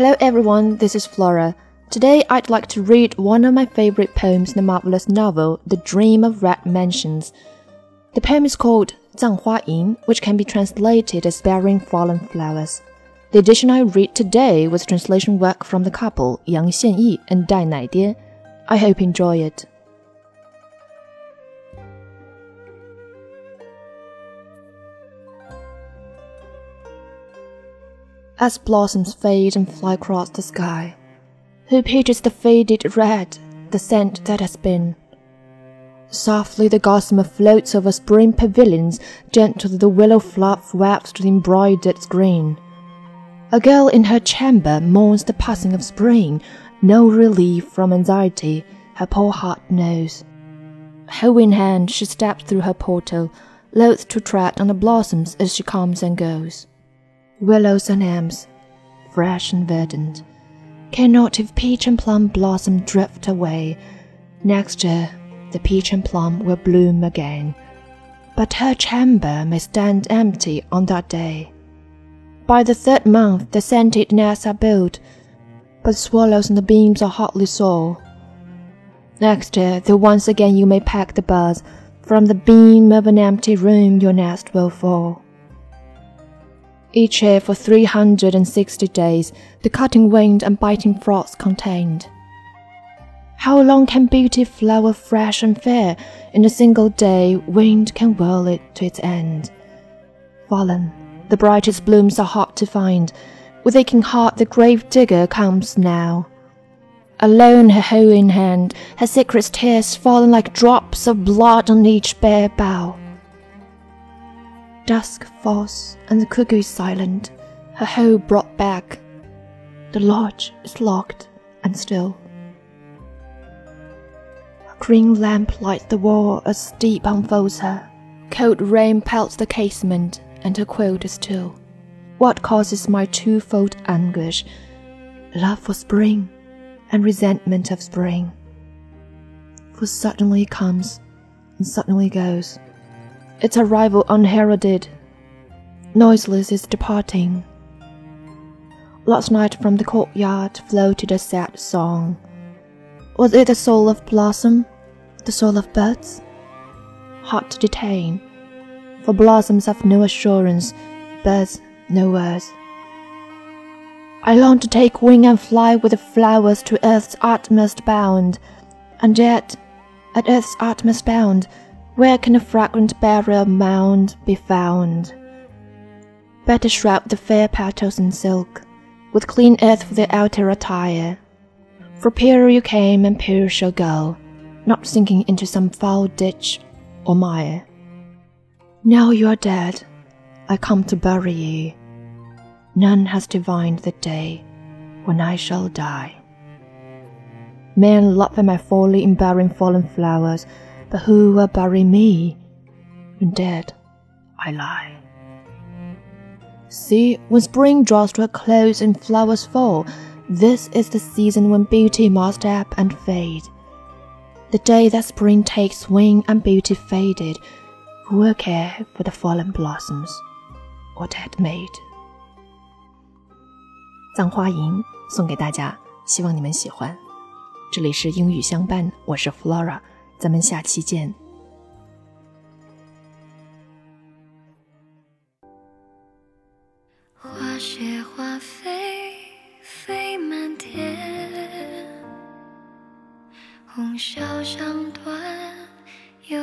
Hello everyone, this is Flora. Today I'd like to read one of my favorite poems in the marvelous novel, The Dream of Red Mansions. The poem is called Zang Hua Yin*, which can be translated as bearing fallen flowers. The edition I read today was translation work from the couple Yang Xianyi and Dai Naidie. I hope you enjoy it. As blossoms fade and fly across the sky. Who pities the faded red, the scent that has been? Softly the gossamer floats over spring pavilions, gentle the willow fluff wafts the embroidered green. A girl in her chamber mourns the passing of spring, no relief from anxiety her poor heart knows. Hoe in hand, she steps through her portal, loath to tread on the blossoms as she comes and goes willows and elms, fresh and verdant. Cannot if peach and plum blossom drift away. Next year, the peach and plum will bloom again. But her chamber may stand empty on that day. By the third month, the scented nests are built, but swallows and the beams are hardly sore. Next year, though once again you may pack the buds, from the beam of an empty room your nest will fall. Each year for 360 days, the cutting wind and biting frost contained. How long can beauty flower fresh and fair? In a single day, wind can whirl it to its end. Fallen, the brightest blooms are hard to find. With aching heart, the grave digger comes now. Alone, her hoe in hand, her secret tears fallen like drops of blood on each bare bough. Dusk falls, and the cuckoo is silent, her hoe brought back. The lodge is locked and still. A green lamp lights the wall as steep unfolds her. Cold rain pelts the casement, and her quilt is still. What causes my twofold anguish? Love for spring, and resentment of spring. For suddenly comes, and suddenly goes its arrival unheralded. Noiseless is departing. Last night from the courtyard floated a sad song. Was it the soul of blossom, the soul of birds? Hard to detain, for blossoms have no assurance, birds no words. I long to take wing and fly with the flowers to earth's utmost bound, and yet, at earth's utmost bound, where can a fragrant burial mound be found? Better shroud the fair petals in silk, with clean earth for the outer attire. For pure you came and pure shall go, not sinking into some foul ditch or mire. Now you are dead, I come to bury you. None has divined the day when I shall die. Men laugh at my folly in burying fallen flowers but who will bury me when dead I lie? See, when spring draws to a close and flowers fall, this is the season when beauty must ebb and fade. The day that spring takes wing and beauty faded, who will care for the fallen blossoms or dead maid? 葬花吟送给大家，希望你们喜欢。这里是英语相伴，我是 Flora。 咱们下期见。花谢花飞飞满天，红消香断有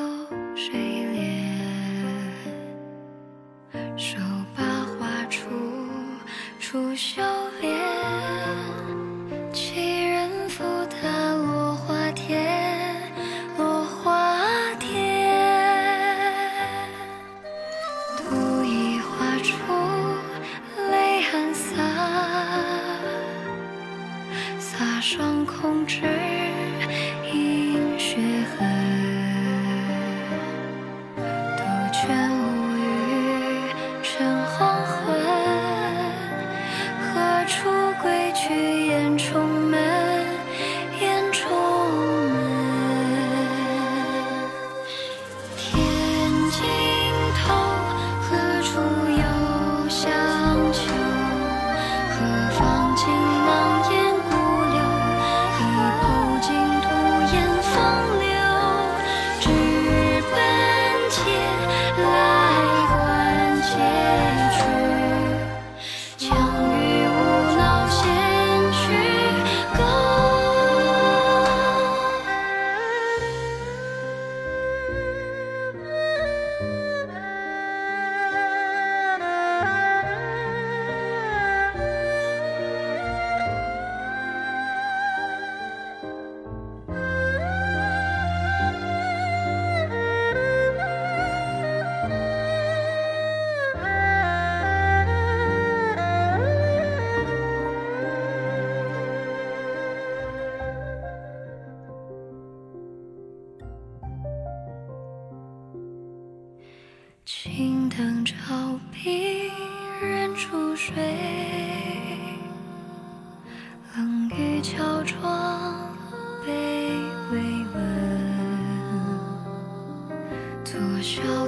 青灯照壁人初睡冷雨敲窗被未闻多少